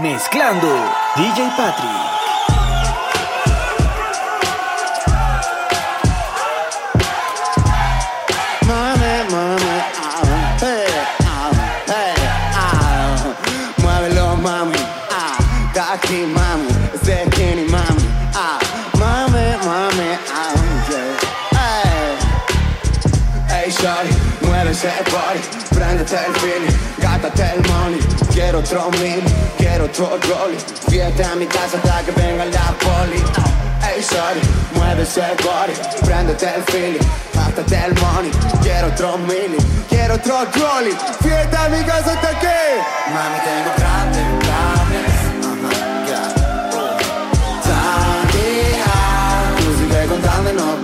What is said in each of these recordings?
Mezclando. DJ Patrick. Aquí, mami, ese es Kenny, mami, ah, mami, mami, ah, yeah, body, préndete el feeling, gástate el money, quiero otro mil, quiero otro rolly, fíjate a mi casa hasta que venga la poli. Hey, shorty, mueve ese body, préndete el feeling, gástate el money, quiero otro mil, quiero otro rolly, fíjate a mi casa hasta que, mami, tengo grandes planes, yeah. Todavía, tú sigue contando y no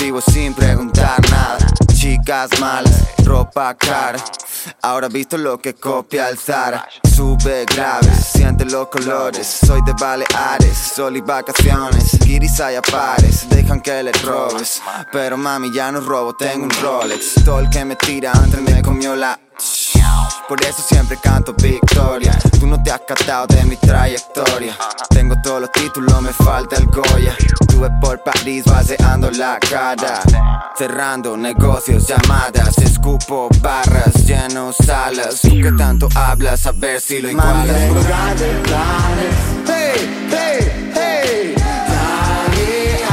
Vivo sin preguntar nada. Chicas malas, ropa cara. Ahora visto lo que copia el Zara. Sube grave, siente los colores. Soy de Baleares, sol y vacaciones. Guiris hay a pares, dejan que le robes. Pero mami, ya no robo, tengo un Rolex. Todo el que me tira antes me comió la. Por eso siempre canto victoria. Tú no te has catado de mi trayectoria. Tengo todos los títulos, me falta el Goya. Estuve por París vaciando la cara. Cerrando negocios, llamadas. Escupo barras, lleno salas. Tú que tanto hablas, a ver si lo igualas. tengo grandes planes. Hey, hey, hey. Todavía,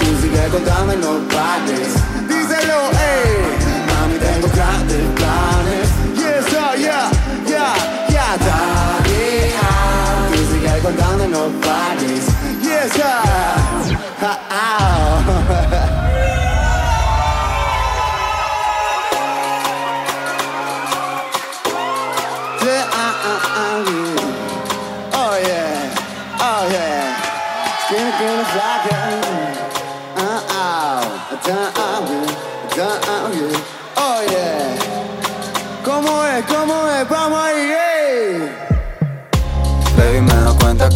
tú sigue contando y no pares. Díselo, hey. Mami, tengo grandes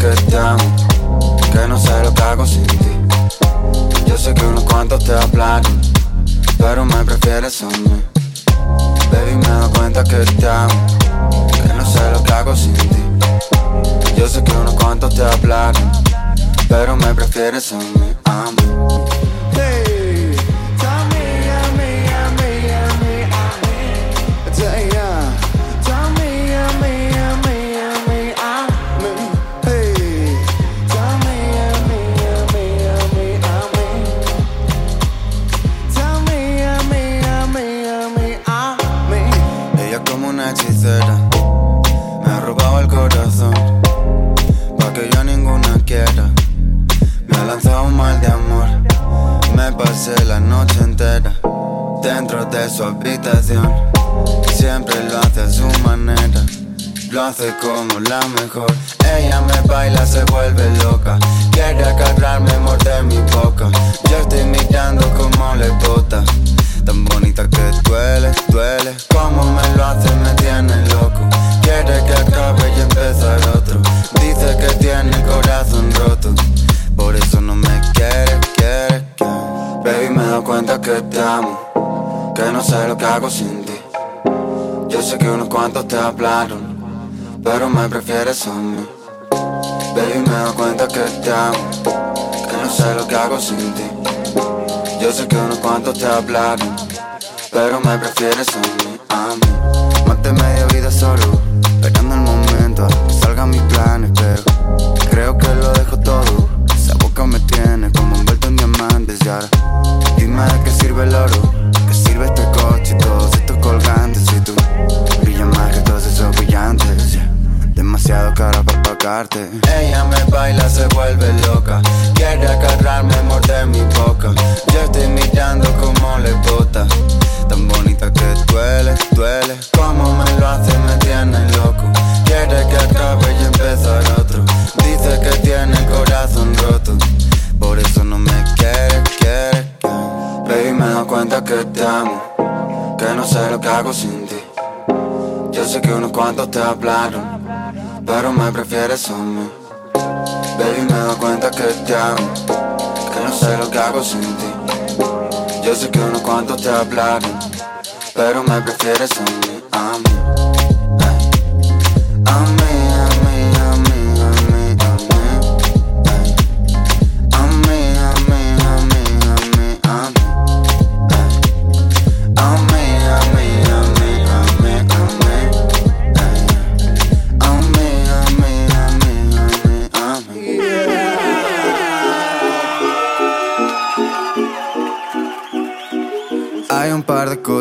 que te amo. Que no sé lo que hago sin ti. Yo sé que unos cuantos te hablaron. Pero me prefieres a mí. Baby, me doy cuenta que te amo. Que no sé lo que hago sin ti. Yo sé que unos cuantos te hablaron. Pero me prefieres a mí. A Dentro de su habitación. Siempre lo hace a su manera Lo hace como la mejor. Ella me baila, se vuelve loca. Quiere agarrarme, morder mi boca. Yo estoy mirando como le bota. Tan bonita que duele, duele. Como me lo hace, me tiene loco. Quiere que acabe y empezar Yo sé que unos cuantos te hablaron Pero me prefieres a mí Baby, me doy cuenta que te amo Que no sé lo que hago sin ti yo sé que unos cuantos te hablaron, pero me prefieres a mí, a mí. De media vida solo, esperando el momento que salgan mis planes, pero creo que lo dejo todo. Esa boca me tiene como envuelto en diamantes y ahora dime de qué sirve el oro, qué sirve este coche y todos estos colgantes y tú brillas más que todos esos brillantes. Demasiado cara para pagarte. Ella me baila, se vuelve loca. Quiere agarrarme, morder mi boca. Yo estoy mirando como le bota. Tan bonita que duele, duele. Como me lo hace, me tiene loco. Quiere que acabe y empezar otro. Dice que tiene el corazón roto. Por eso no me quiere, quiere. Baby, me doy cuenta que te amo. Que no sé lo que hago sin ti. Yo sé que unos cuantos te hablaron, pero me prefieres a mí. Baby, me doy cuenta que te amo, que no sé lo que hago sin ti. Yo sé que unos cuantos te hablaron, pero me prefieres a mí. A mí, a mí,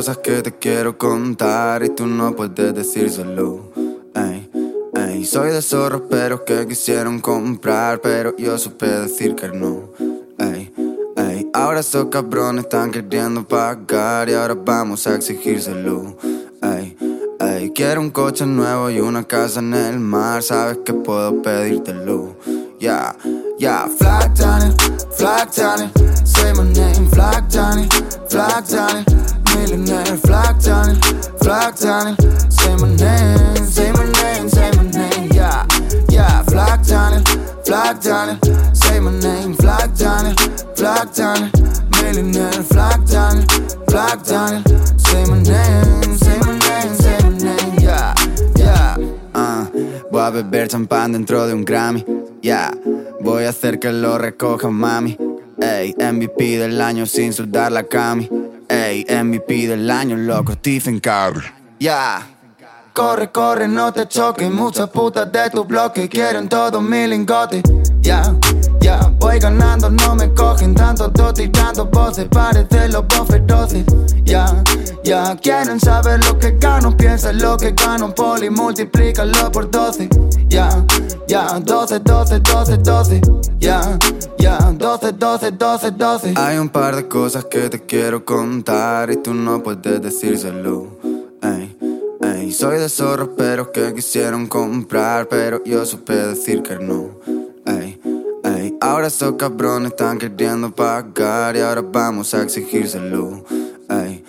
cosas que te quiero contar y tú no puedes. Ey, ey, soy de zorros pero que quisieron comprar, pero yo supe decir que no. Ey, ey, ahora esos cabrones están queriendo pagar y ahora vamos a exigírselo. Ey, ey, quiero un coche nuevo y una casa en el mar, sabes que puedo pedírtelo. Yeah, yeah, Flag Johnny, Flag Johnny, say my name, Flag Johnny, Flag Johnny, millionaire, Flag Johnny, Flag Johnny, say my name, say my name, say my name, yeah, yeah, Flag Johnny, Flag Johnny, say my name, Flag Johnny, Flag Johnny, millionaire, Flag Johnny, Flag Johnny, say my name, say my name, say my name, yeah, yeah. Ah, voy a beber champán dentro de un Grammy. Ya, voy a hacer que lo recoja mami. Ey, MVP del año sin soldar la cami. Ey, MVP del año, loco, Stephen Curry. Ya. Corre, corre, no te choques. Muchas putas de tu bloque quieren todos mi lingote. Ya, ya, voy ganando, no me cogen tanto dote y tanto voces. Parece los feroces. Ya, ya, quieren saber lo que gano. Piensa lo que gano, poli, multiplícalo por 12. Ya, ya, 12, 12, 12, 12. Ya, ya, 12, 12, 12, 12. Hay un par de cosas que te quiero contar y tú no puedes decírselo. Ey. Ey, soy de zorros pero que quisieron comprar Pero yo supe decir que no Ey, ey, ahora esos cabrones están queriendo pagar Y ahora vamos a exigírselo Ey,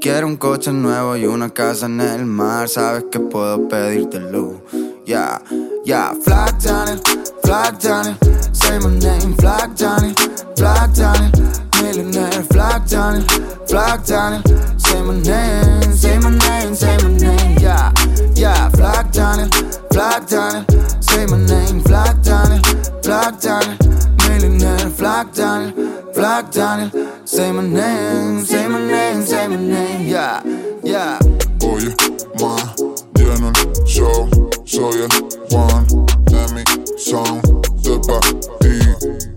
quiero un coche nuevo y una casa en el mar. Sabes que puedo pedírtelo. Yeah, yeah, Flag Johnny, Flag Johnny Say my name, Flag Johnny, Flag Johnny Millionaire, Flag Johnny, Flag Johnny Say my name, say my name, say my name, yeah, yeah, Flag Johnny, Flag Johnny, Flag Johnny, say my name, say my name, say my name, yeah, yeah. Oye, ma, el show, soy el one de mi sound, de pa' ti,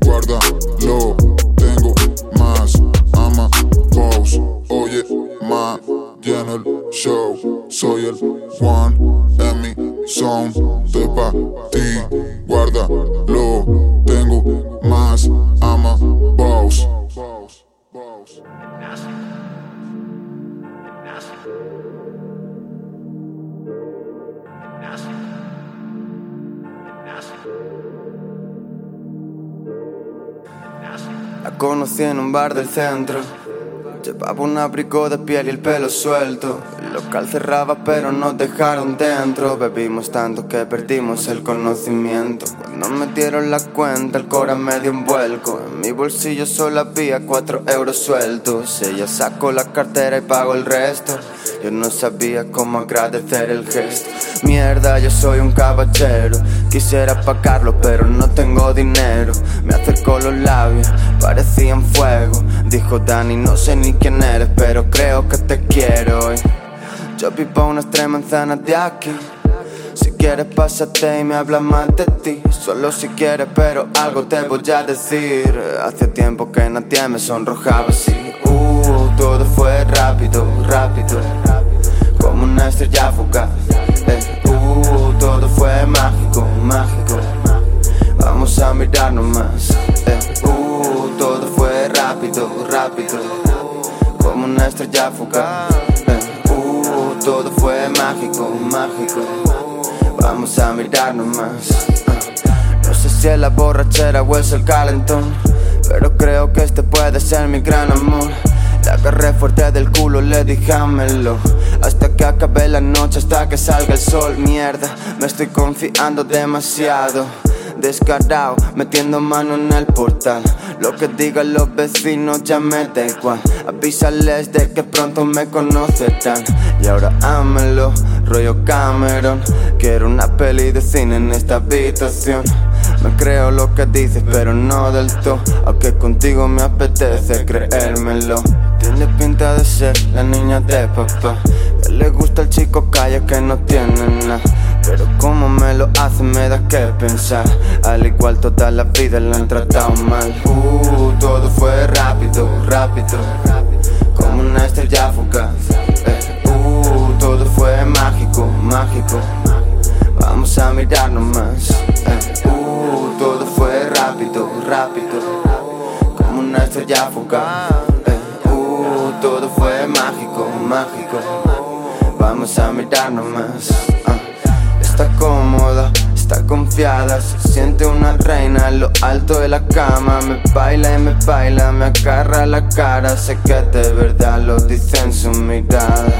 guárdalo, tengo más, ama, pose, oye, ma, lleno el show, soy el one de mi sound, de pa' ti, guárdalo, tengo más, ama, La conocí en un bar del centro. Llevaba un abrigo de piel y el pelo suelto. El local cerraba, pero nos dejaron dentro. Bebimos tanto que perdimos el conocimiento. Cuando me dieron la cuenta, el cora me dio un vuelco. En mi bolsillo solo había cuatro euros sueltos. Ella sacó la cartera y pagó el resto. Yo no sabía cómo agradecer el gesto. Mierda, yo soy un caballero. Quisiera pagarlo, pero no tengo dinero. Me acercó los labios, parecían fuego. Dijo Dani, no sé ni quién eres, pero creo que te quiero. Y Yo vivo unas tres manzanas de aquí. Si quieres, pásate y me habla más de ti. Solo si quieres, pero algo te voy a decir. Hace tiempo que nadie me sonrojaba así. Uh, todo fue rápido, rápido. Como una estrella fugaz. Eh, uh, todo fue mágico, mágico. Vamos a mirarnos más. Eh, uh, rápido, rápido. Como una estrella fugaz. Uh, todo fue mágico, mágico. Vamos a mirarnos más. No sé si es la borrachera o es el calentón. Pero creo que este puede ser mi gran amor. La agarré fuerte del culo, le dije Hasta que acabe la noche, hasta que salga el sol Mierda, me estoy confiando demasiado descarado, metiendo mano en el portal. Lo que digan los vecinos ya me da igual. Avísales de que pronto me conocerán. Y ahora ámelo, rollo Cameron. Quiero una peli de cine en esta habitación. Me creo lo que dices, pero no del todo. Aunque contigo me apetece creérmelo. Tiene pinta de ser la niña de papá. Que le gusta el chico calle que no tiene nada. Pero como me lo hace me da que pensar. Al igual toda la vida la han tratado mal. Uh, todo fue rápido, rápido. Como una estrella fugaz. Eh, Uh, todo fue mágico, mágico. Vamos a mirarnos más eh, Uh, todo fue rápido, rápido. Como una estrella fugaz. Eh, Uh, todo fue mágico, mágico. Vamos a mirarnos más Está cómoda, está confiada, se siente una reina en lo alto de la cama. Me baila y me baila, me agarra la cara. Sé que de verdad lo dice en su mirada.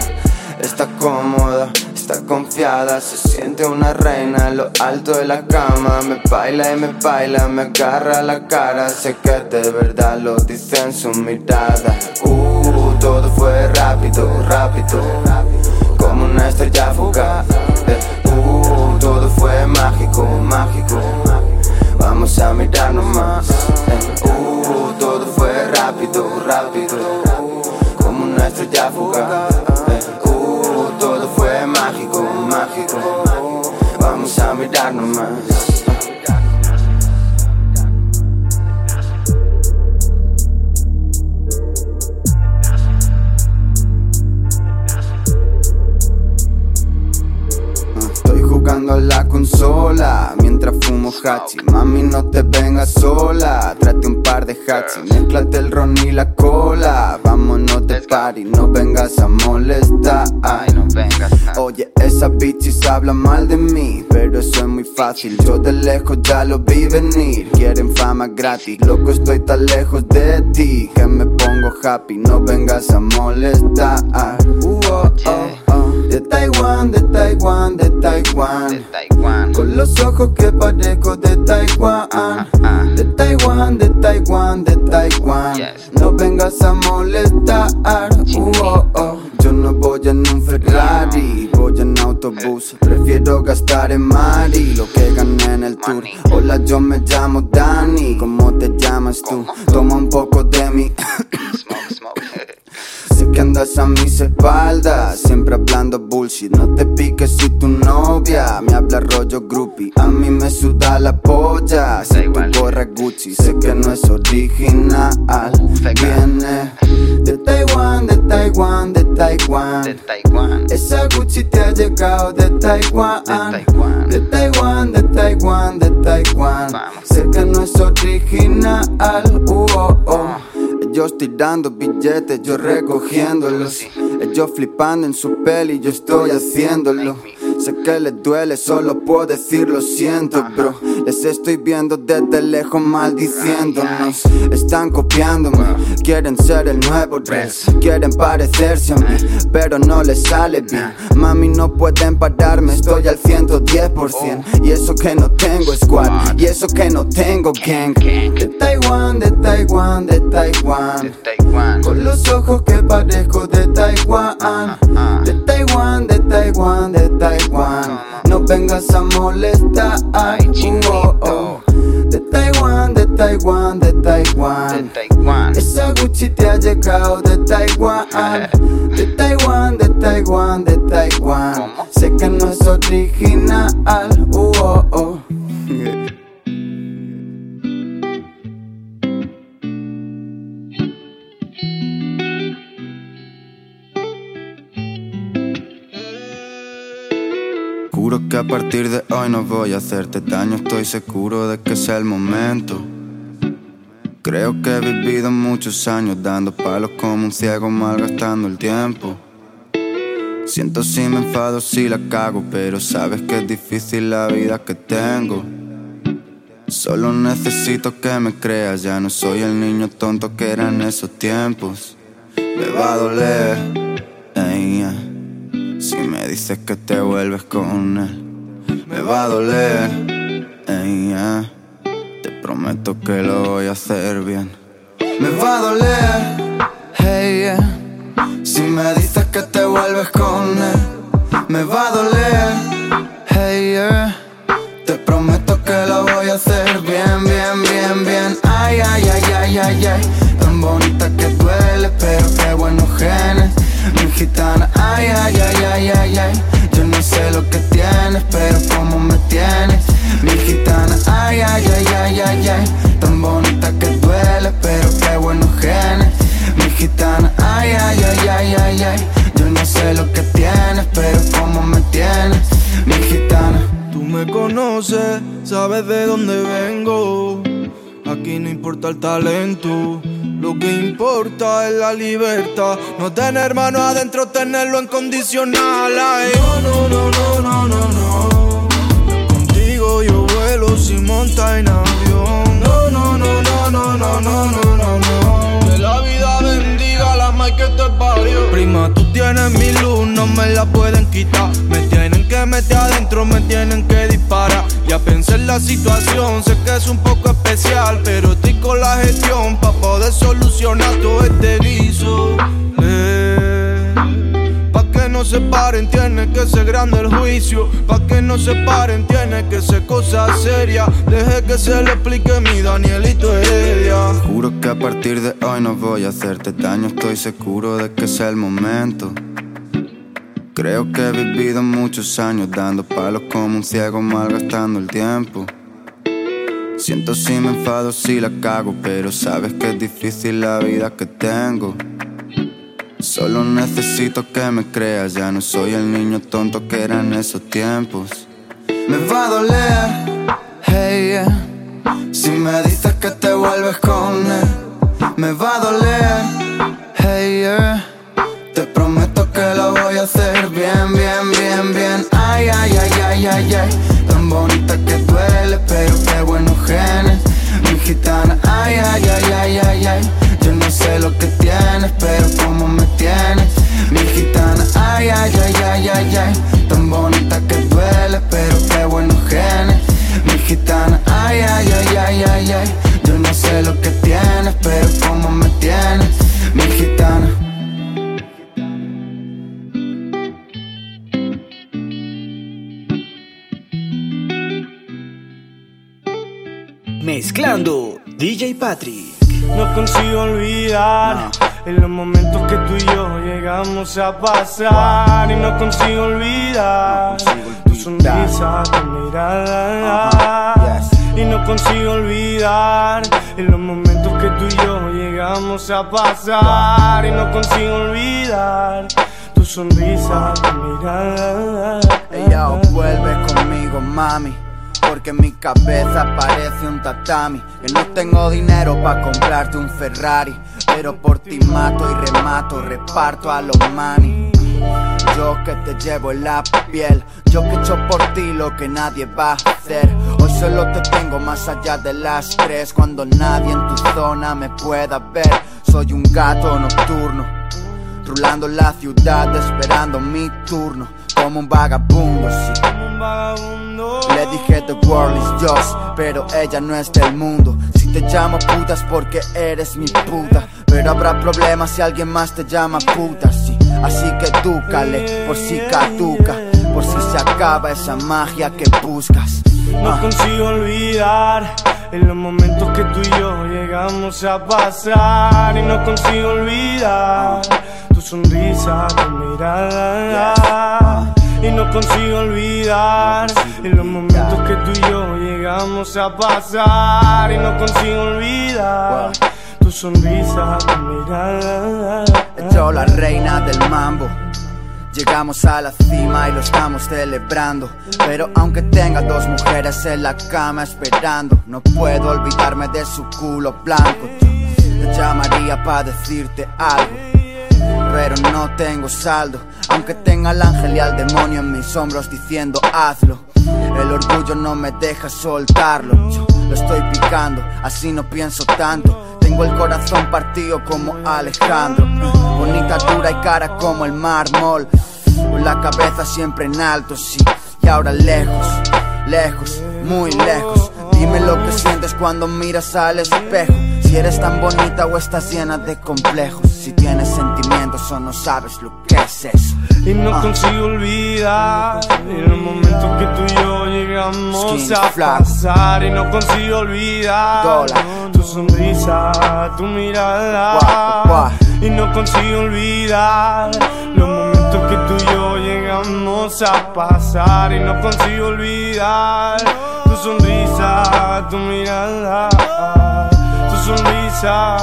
Está cómoda, está confiada, se siente una reina en lo alto de la cama. Me baila y me baila, me agarra la cara. Sé que de verdad lo dice en su mirada. Uh, todo fue rápido, rápido, como una estrella fugaz todo fue mágico, mágico. Vamos a mirarnos más. Uh, todo fue rápido, rápido. Como una estrella fugaz. Uh, todo fue mágico, mágico. Vamos a mirarnos más. La consola mientras fumo hachi. Mami, no te vengas sola. Trate un par de hachi, mezclate el ron y la cola. Vámonos de party, no vengas a molestar. no vengas. Oye, esa bitches habla mal de mí, pero eso es muy fácil. Yo de lejos ya lo vi venir. Quieren fama gratis, loco, estoy tan lejos de ti que me pongo happy. No vengas a molestar. Uh, oh, oh. De Taiwán, de Taiwán, de Taiwán. Con los ojos que parezco de Taiwán. De Taiwán, de Taiwán, de Taiwán. No vengas a molestar. Uh, oh, oh. Yo no voy en un Ferrari, voy en autobús. Prefiero gastar en Mari lo que gané en el tour. Hola, yo me llamo Dani. ¿Cómo te llamas tú? Toma un poco de mi. Que andas a mis espaldas, siempre hablando bullshit. No te piques si tu novia me habla rollo groupie. A mí me suda la polla si tu gorra Gucci. Sé que no es original, viene de Taiwán, de Taiwán, de Taiwán. Esa Gucci te ha llegado de Taiwán, de Taiwán, de Taiwán, de Taiwán. Sé que no es original, uh, oh, oh. Ellos tirando billetes, yo recogiéndolos. Ellos flipando en su peli, yo estoy haciéndolo. Sé que les duele, solo puedo decir lo siento, bro. Les estoy viendo desde lejos maldiciéndonos. Están copiándome, quieren ser el nuevo dress. Quieren parecerse a mí, pero no les sale bien. Mami, no pueden pararme, estoy al 110%. Y eso que no tengo squad, y eso que no tengo gang. De Taiwán, de Taiwán, de Taiwán. Con los ojos que parezco de Taiwán. De Taiwán, de Taiwán, de Taiwán. No vengas a molestar. Ay, oh, oh. De Taiwán, de Taiwán, de Taiwán. Esa Gucci te ha llegado de Taiwán. De Taiwán, de Taiwán, de Taiwán. Sé que no es original. Uh, oh, oh. Juro que a partir de hoy no voy a hacerte daño, estoy seguro de que es el momento. Creo que he vivido muchos años dando palos como un ciego malgastando el tiempo. Siento si me enfado si la cago, pero sabes que es difícil la vida que tengo. Solo necesito que me creas, ya no soy el niño tonto que era en esos tiempos. me va a doler. Si me dices que te vuelves con él, me va a doler. Te prometo que lo voy a hacer bien. Me va a doler. Hey, Si me dices que te vuelves con él, me va a doler. Hey, Te prometo que lo voy a hacer bien, bien, bien, bien. Ay, ay, ay, ay, ay, ay. Tan bonita que duele, pero qué buenos genes. Mi gitana, ay, ay, ay, ay, ay, ay. Yo no sé lo que tienes, pero cómo me tienes. Mi gitana, ay, ay, ay, ay, ay, ay. Tan bonita que duele, pero qué buenos genes. Mi gitana, ay, ay, ay, ay, ay, ay. Yo no sé lo que tienes, pero cómo me tienes. Mi gitana. Tú me conoces, sabes de dónde vengo. Aquí no importa el talento. Lo que importa es la libertad. No tener mano adentro, tenerlo en condicional. no, no, no, no, no, no, no. Contigo yo vuelo sin monta en avión. No, no, no, no, no, no, no, no, no, no. La vida bendiga la más que te parió. Prima, tú tienes mi luz, no me la pueden quitar. Que meter adentro, me tienen que disparar. Ya pensé en la situación, sé que es un poco especial, pero estoy con la gestión para poder solucionar todo este guiso. Pa' que no se paren, tiene que ser grande el juicio. Pa' que no se paren, tiene que ser cosa seria. Deje que se le explique mi Danielito Heredia. Juro que a partir de hoy no voy a hacerte daño, estoy seguro de que es el momento. Creo que he vivido muchos años dando palos como un ciego malgastando el tiempo. Siento si me enfado si la cago, pero sabes que es difícil la vida que tengo. Solo necesito que me creas, ya no soy el niño tonto que era en esos tiempos. Me va a doler, hey, Si me dices que te vuelves con él, me va a doler, hey, te prometo bien, bien, bien, bien. Ay, ay, ay, ay, ay, ay. Tan bonita que duele, pero qué buenos genes. Mi gitana, ay, ay, ay, ay, ay, ay. Yo no sé lo que tienes, pero cómo me tienes. Mi gitana, ay, ay, ay, ay, ay, ay. Tan bonita que duele, pero qué buenos genes. Mi gitana, ay, ay, ay, ay, ay, ay. Yo no sé lo que Patrick. No consigo olvidar en los momentos que tú y yo llegamos a pasar. Y no consigo olvidar tu sonrisa, tu mirada. Y no consigo olvidar en los momentos que tú y yo llegamos a pasar. Y no consigo olvidar tu sonrisa, tu mirada. Ella vuelve conmigo, mami porque mi cabeza parece un tatami. Que no tengo dinero para comprarte un Ferrari, pero por ti mato y remato, reparto a los mani. Yo que te llevo en la piel, yo que echo por ti lo que nadie va a hacer. Hoy solo te tengo más allá de las tres, cuando nadie en tu zona me pueda ver. Soy un gato nocturno, rulando la ciudad esperando mi turno, como un vagabundo, sí. Le dije the world is yours, pero ella no es del mundo. Si te llamo putas porque eres mi puta, pero habrá problemas si alguien más te llama puta, sí. Así que dúcale por si caduca, por si se acaba esa magia que buscas. No ah. consigo olvidar en los momentos que tú y yo llegamos a pasar y no consigo olvidar tu sonrisa, tu mirada. Y no consigo olvidar en los momentos que tú y yo llegamos a pasar. Y no consigo olvidar tu sonrisa, tu mirada. Yo la reina del mambo. Llegamos a la cima y lo estamos celebrando. Pero aunque tenga dos mujeres en la cama esperando, no puedo olvidarme de su culo blanco. Te llamaría para decirte algo, pero no tengo saldo. Aunque tenga al ángel y al demonio en mis hombros diciendo hazlo. El orgullo no me deja soltarlo. Yo lo estoy picando, así no pienso tanto. Tengo el corazón partido como Alejandro. bonita, dura y cara como el mármol. Con la cabeza siempre en alto, sí. Y ahora lejos, lejos, muy lejos. Dime lo que sientes cuando miras al espejo. Si eres tan bonita o estás llena de complejos. Si tienes sentimientos no sabes lo que es eso. Y no ah. consigo olvidar el momento que tú y yo llegamos a pasar. Y no consigo olvidar tu sonrisa, tu mirada. Y no consigo olvidar los momentos que tú y yo llegamos a pasar. Y no consigo olvidar tu sonrisa, tu mirada sonrisa,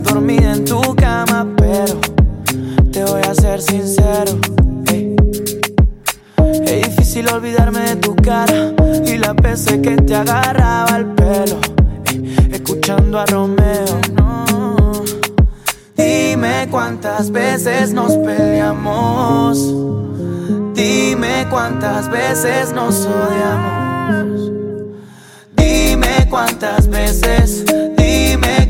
dormida en tu cama, pero te voy a ser sincero. Es difícil olvidarme de tu cara y las veces que te agarraba el pelo, escuchando a Romeo. Dime cuántas veces nos peleamos. Dime cuántas veces nos odiamos. Dime cuántas veces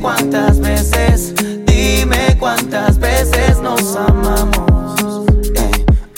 cuántas veces, dime cuántas veces nos amamos.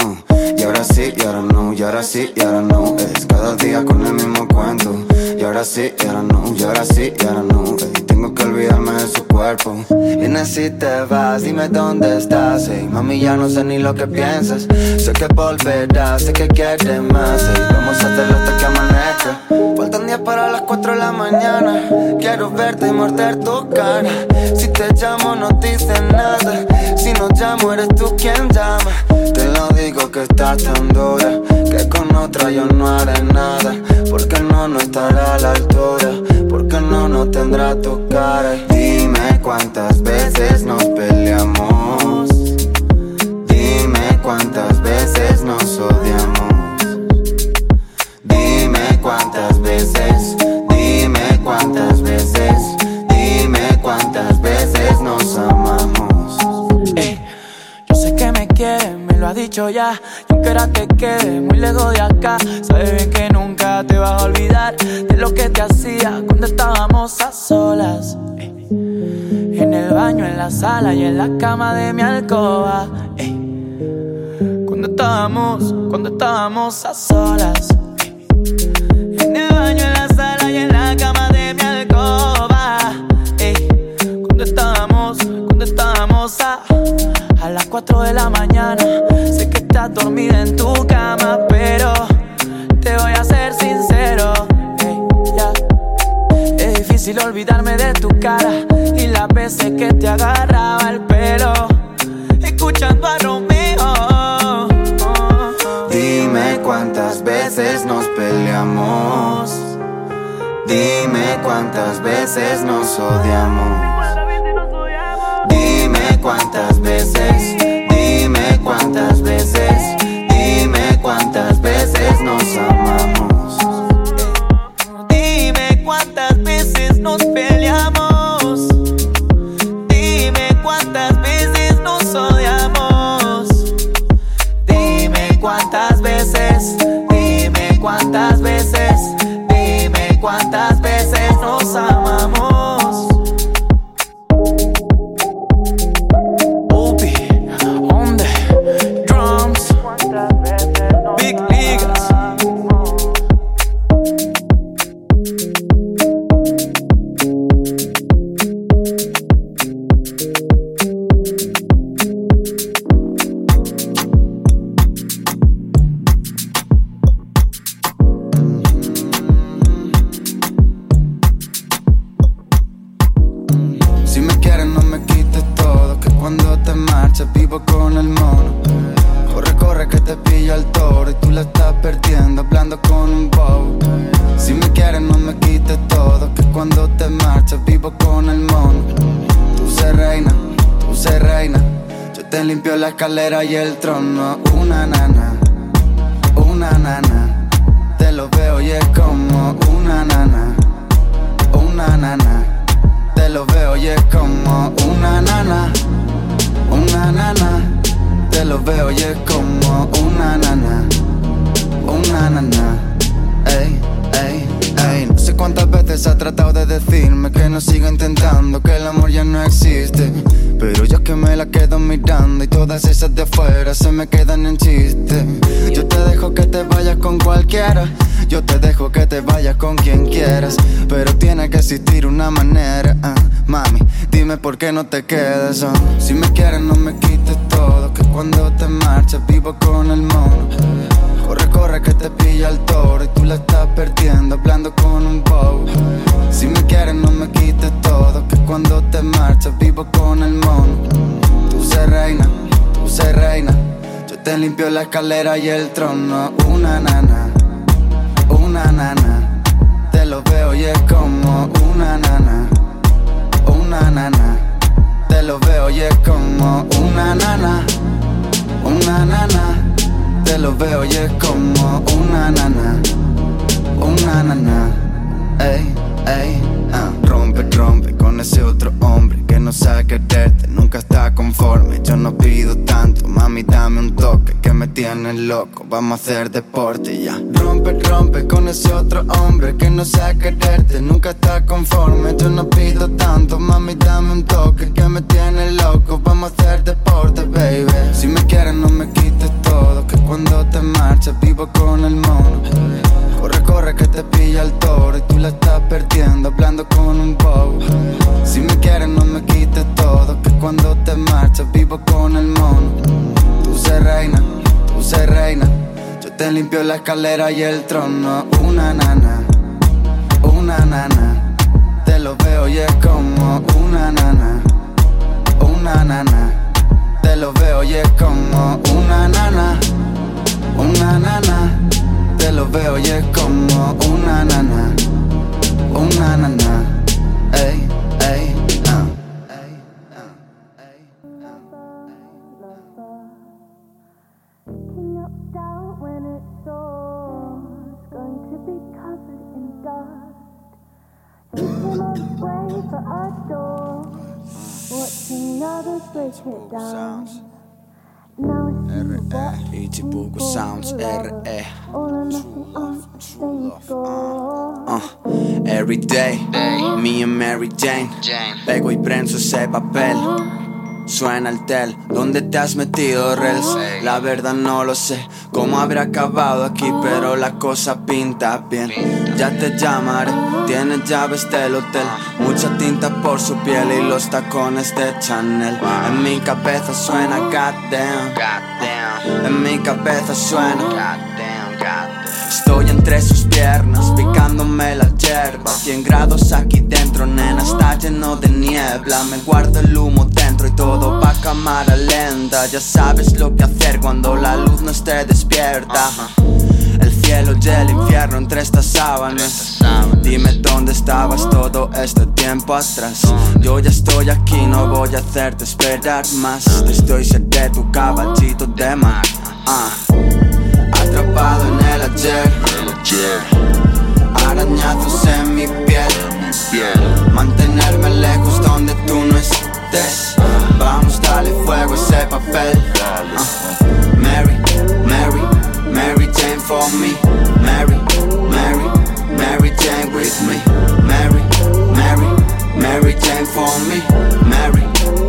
Uh, y ahora sí, y ahora no, y ahora sí, y ahora no. Es cada día con el mismo cuento. Y ahora sí, y ahora no, y ahora sí, y ahora no. Que olvidarme de su cuerpo. Y si te vas, dime dónde estás. Ey, mami, ya no sé ni lo que piensas. Sé que volverás, sé que quieres más. vamos a hacerlo hasta que amanezca. Faltan días para las 4 de la mañana. Quiero verte y morder tu cara. Si te llamo, no dices nada. Si no llamo, eres tú quien llama. Te lo digo que estás tan dura. Que con otra yo no haré nada. Porque no, no estará a la altura. Porque no, no tendrá tu cara. Dime cuántas veces nos peleamos. Dime cuántas veces nos odiamos. cuántas veces, dime cuántas veces, dime cuántas veces nos amamos. Dicho ya. Y aunque era que quede muy lejos de acá, sabes bien que nunca te vas a olvidar de lo que te hacía cuando estábamos a solas. En el baño, en la sala y en la cama de mi alcoba. Cuando estábamos, cuando estábamos a solas en la sala y en la cama de mi alcoba. cuando estábamos, cuando estábamos a, a las 4 de la mañana. Sé que estás dormida en tu cama, pero te voy a ser sincero. Es difícil olvidarme de tu cara y las veces que te agarraba el pelo, escuchando a Romeo. Dime cuántas veces nos peleamos. Dime cuántas veces nos odiamos. Dime cuántas veces, dime cuántas veces, nos amamos. Veo y es como una nana, una nana. Ey, ey, ey. No sé cuántas veces ha tratado de decirme que no siga intentando, que el amor ya no existe. Pero yo que me la quedo mirando y todas esas de afuera se me quedan en chiste. Yo te dejo que te vayas con cualquiera. Yo te dejo que te vayas con quien quieras. Pero tiene que existir una manera. ah. Mami, dime por qué no te quedas. ah. Si me quieres, no me quites Que cuando te marchas, vivo con el mono. Corre, corre que te pilla el toro y tú la estás perdiendo hablando con un bobo. Si me quieres no me quites todo, que cuando te marchas vivo con el mono. Tú se reina, tú se reina. Yo te limpio la escalera y el trono. Una nana, una nana. Te lo veo y es como una nana, una nana. Te lo veo y es como una nana, una nana. Te lo veo y es como una nana, una nana. Ey, ey, ah. Rompe, rompe con ese otro hombre que no sabe quererte, nunca está conforme. Yo no pido tanto, mami, dame un toque que me tiene loco. Vamos a hacer deporte ya. Rompe, rompe con ese otro hombre que no sabe quererte, nunca está conforme. Yo no pido tanto, mami, dame un toque que me tiene loco. Vamos a hacer deporte, baby. Si me quieres, no me quites todo, que cuando te marchas vivo con el mono. Corre, corre que te pilla el toro y tú la estás perdiendo hablando con un bobo. Si me quieres no me quites todo, que cuando te marchas vivo con el mono. Tú se reina, tú se reina. Yo te limpio la escalera y el trono. Una nana, una nana. Te lo veo y es como una nana, una nana. Te lo veo y es como una nana, una nana. Te lo veo y es como una nana, una nana. Ey, ey, ah. Ey, ah, ey, Picking up doubt when it soars, going to be covered in dust. Looking each way for a door, watching others break it down. R.E. Ichibuku sounds R.E. Uh, every day, me and Mary Jane, Jane. pego y prenso ese papel. Suena el tel, ¿dónde te has metido, Rels? La verdad no lo sé, cómo habrá acabado aquí, pero la cosa pinta bien. Ya te llamaré, tienes llaves del hotel, mucha tinta por su piel y los tacones de Chanel. En mi cabeza suena goddamn, en mi cabeza suena Estoy entre sus piernas, picándome la hierba 100 grados aquí dentro, nena, está lleno de niebla. Me guardo el humo dentro y todo va a cámara lenta. Ya sabes lo que hacer cuando la luz no esté despierta. El cielo y el infierno entre estas sábanas. Dime dónde estabas todo este tiempo atrás. Yo ya estoy aquí, no voy a hacerte esperar más. Estoy cerca de tu caballito de mar. Ah. Atrapado en el ayer. Arañazos en mi piel. Mantenerme lejos donde tú no estés. Vamos, dale fuego a ese papel. Ah. Mary, Mary, Mary Jane for me. Mary, Mary, Mary Jane with me. Mary, Mary, Mary Jane for me. Mary,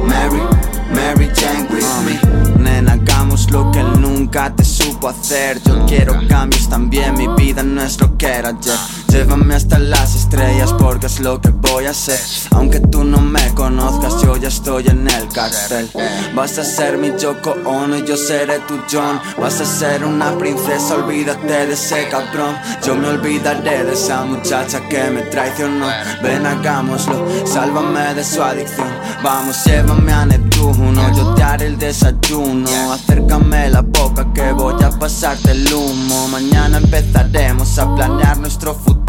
Mary, Mary Jane with me. Nena, hagamos lo que él nunca te supo hacer quiero cambios también, mi vida no es lo que era ayer Llévame hasta las estrellas porque es lo que voy a hacer. Aunque tú no me conozcas, yo ya estoy en el cartel. Vas a ser mi Yoko Ono y yo seré tu John. Vas a ser una princesa, olvídate de ese cabrón. Yo me olvidaré de esa muchacha que me traicionó. Ven, hagámoslo, sálvame de su adicción. Vamos, llévame a Neptuno, yo te haré el desayuno. Acércame la boca que voy a pasarte el humo. Mañana empezaremos a planear nuestro futuro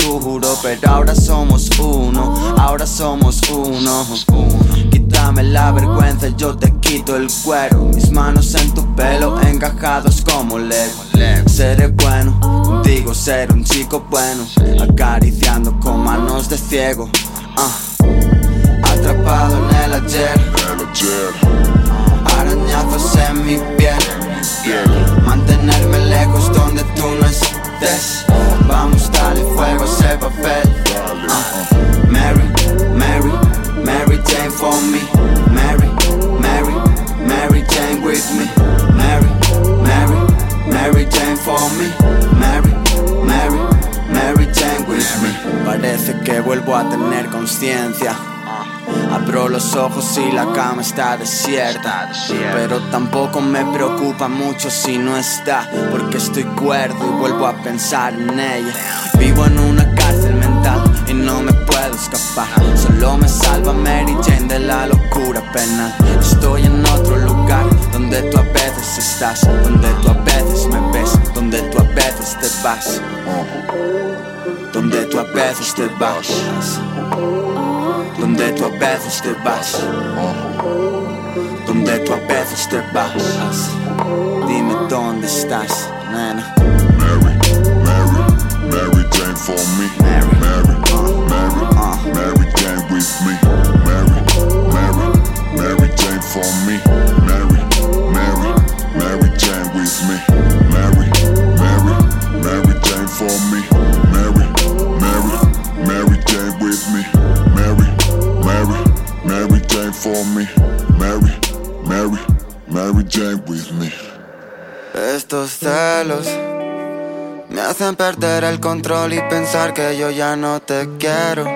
Pero ahora somos uno, ahora somos uno Quítame la vergüenza, yo te quito el cuero. Mis manos en tu pelo, encajados como Lego. Seré bueno, contigo ser un chico bueno. Acariciando con manos de ciego. Ah. Atrapado en El ayer, arañazos en mi piel. Vuelvo a tener conciencia. Abro los ojos y la cama está desierta. Pero tampoco me preocupa mucho si no está, porque estoy cuerdo y vuelvo a pensar en ella. Vivo en una cárcel mental y no me puedo escapar. Solo me salva Mary Jane de la locura penal. Estoy en otro lugar donde tú a veces estás, donde tú a veces me ves, donde tú a veces te vas. Donde tú a veces te vas. Donde tú a veces te vas. Donde tú a veces te vas. Dime dónde estás, nena. Mary, Mary, Mary Jane for me. Mary. Mary, Uh. Mary. Mary Jane with me. Mary, Mary, Mary Jane for me. Mary, Mary, Mary Jane with me. Mary, Mary, Mary Jane for me. Estos celos me hacen perder el control y pensar que yo ya no te quiero.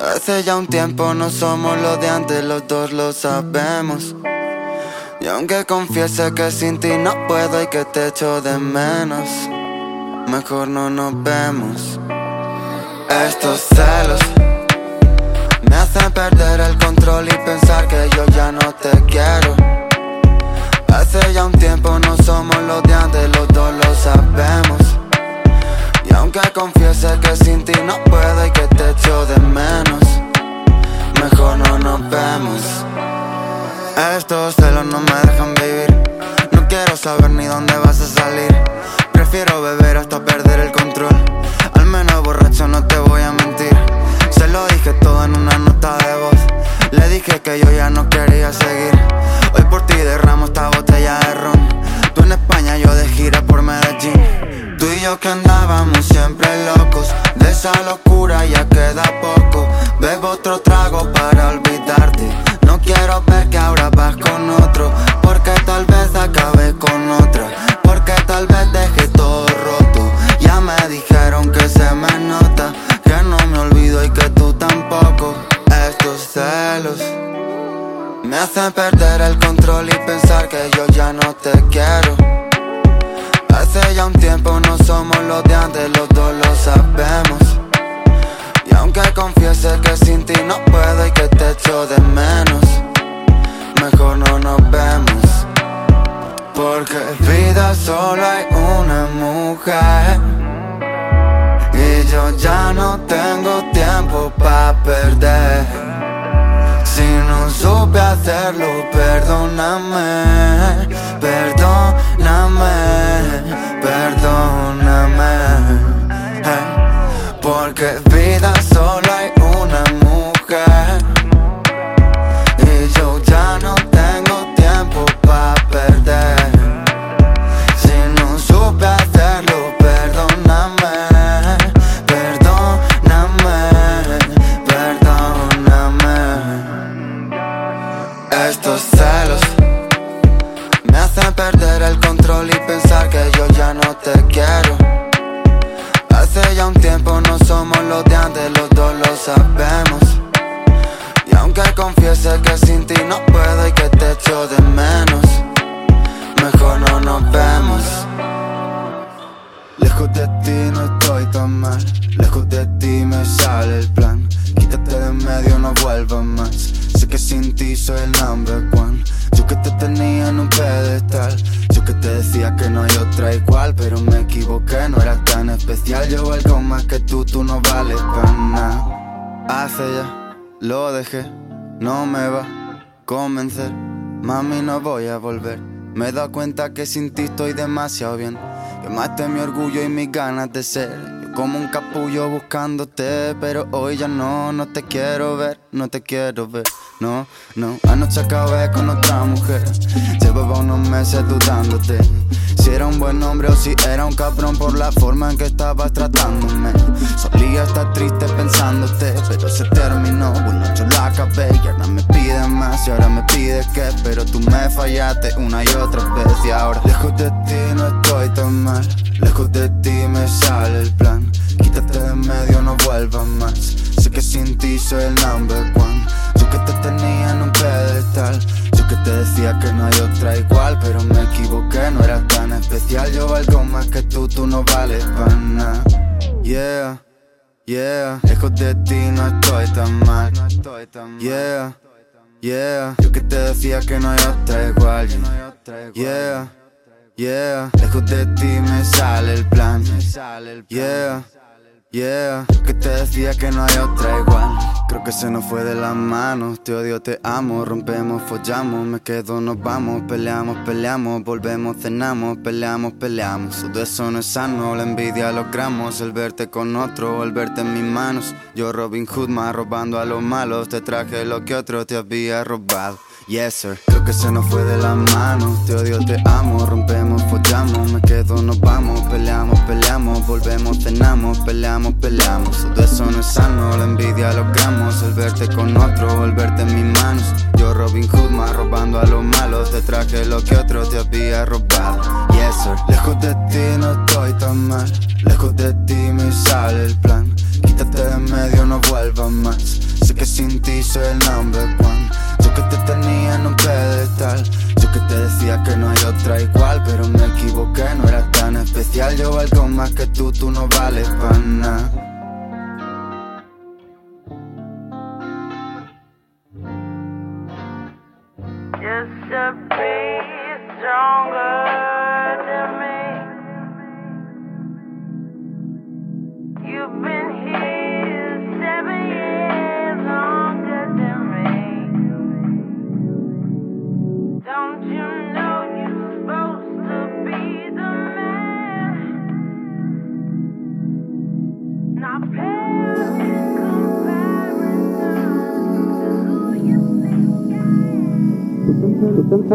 Hace ya un tiempo no somos los de antes, los dos lo sabemos. Y aunque confiese que sin ti no puedo y que te echo de menos, mejor no nos vemos. Estos celos me hacen perder el control y pensar que yo ya no te quiero. Hace ya un tiempo no somos los de antes, los dos lo sabemos. Y aunque confiese que sin ti no puedo y que te echo de menos, mejor no nos vemos. Estos celos no me dejan vivir. No quiero saber ni dónde vas a salir. Prefiero beber hasta perder el control. Dije que yo ya no quería seguir. Hoy por ti derramo esta botella de ron. Tú en España, yo de gira por Medellín. Tú y yo que andábamos siempre locos. De esa locura que sin ti estoy demasiado bien. Quemaste mi orgullo y mis ganas de ser. Yo como un capullo buscándote, pero hoy ya no, no te quiero ver, no te quiero ver. No, no, anoche acabé con otra mujer. Llevaba unos meses dudándote. Si era un buen hombre o si era un cabrón por la forma en que estabas tratándome. Solía estar triste pensándote, pero se terminó. Bueno, yo la acabé y ahora me pide más. Y ahora me pide que, pero tú me fallaste una y otra vez. Y ahora, lejos de ti no estoy tan mal. Lejos de ti me sale el plan. Quítate de medio, no vuelvas más. Sé que sin ti soy el number one. Que te tenía en un pedestal. Yo que te decía que no hay otra igual, pero me equivoqué, no era tan especial. Yo valgo más que tú, tú no vales para nada. Yeah, yeah. Lejos de ti no estoy tan mal. Yeah, yeah. Yo que te decía que no hay otra igual. Yeah. Yeah, lejos de ti me sale el plan. Yeah, yeah, que te decía que no hay otra igual. Creo que se nos fue de las manos. Te odio, te amo, rompemos, follamos. Me quedo, nos vamos, peleamos, peleamos. Volvemos, cenamos, peleamos, peleamos. Todo eso no es sano, la envidia logramos. El verte con otro, el verte en mis manos. Yo, Robin Hood, más robando a los malos. Te traje lo que otro te había robado. Yes, sir. Creo que se nos fue de las manos. Te odio, te amo. Rompemos, follamos. Me quedo, nos vamos. Peleamos, peleamos. Volvemos, cenamos. Peleamos, peleamos. Todo eso no es sano. La envidia logramos. El verte con otro. El verte en mis manos. Yo, Robin Hood, más robando a los malos. Te traje lo que otro te había robado. Yes, sir. Lejos de ti no estoy tan mal. Lejos de ti me sale el plan. Quítate de medio, no vuelvas más. Sé que sin ti soy el number one. Que te tenía en un pedestal. Yo que te decía que no hay otra igual, pero me equivoqué, no era tan especial. Yo valgo más que tú, tú no vales para nada.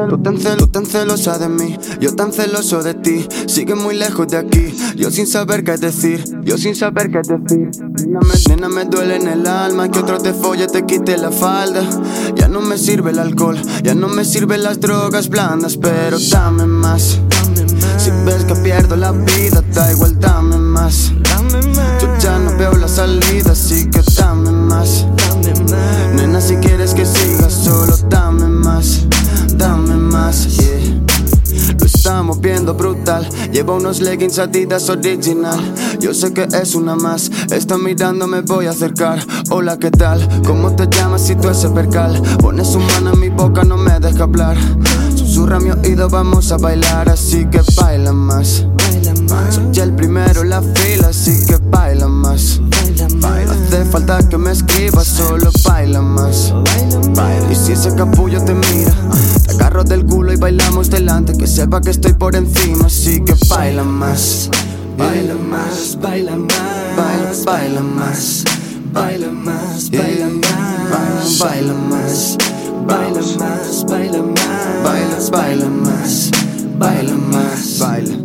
Tú tan, cel- tú tan celosa de mí, yo tan celoso de ti. Sigue muy lejos de aquí, yo sin saber qué decir, yo sin saber qué decir. Nena me, nena, me duele en el alma que otro te folle, te quite la falda. Ya no me sirve el alcohol, ya no me sirven las drogas blandas, pero dame más. Si ves que pierdo la vida, da igual, dame más. Yo ya no veo la salida, así que dame más. Nena, si quieres que siga, solo dame más, dame Lo estamos viendo brutal. Lleva unos leggings Adidas original. Yo sé que es una más. Está mirando, me voy a acercar. Hola, ¿qué tal? ¿Cómo te llamas si tú ese percal? Pone su mano en mi boca, no me deja hablar. Susurra mi oído, vamos a bailar. Así que baila más. Soy el primero en la fila, así que baila más. Hace falta que me escribas, solo baila más. Y si ese capullo te mira, te agarro del culo y bailamos delante. Que sepa que estoy por encima, así que baila más. Baila más, baila más, baila más, baila más, baila más, baila más, baila más, baila más, baila, baila más, baila más, baila,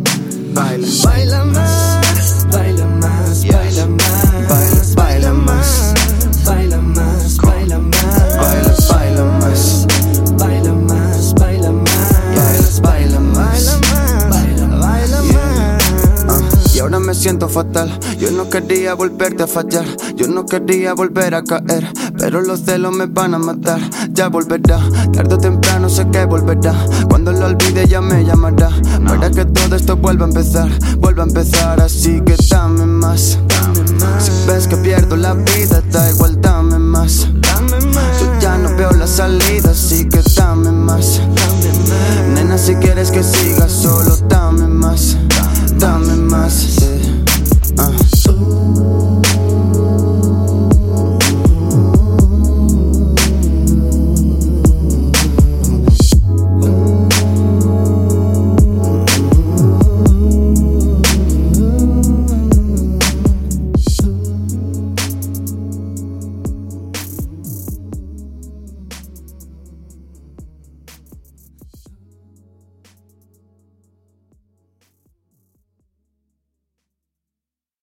baila, baila más, Yo no quería volverte a fallar. Yo no quería volver a caer. Pero los celos me van a matar. Ya volverá. Tarde o temprano sé que volverá. Cuando lo olvide ya me llamará. Para que todo esto vuelva a empezar. Vuelva a empezar. Así que dame más. Si ves que pierdo la vida, da igual, dame más. Yo ya no veo la salida. Así que dame más. Nena, si quieres que siga, solo dame Uh.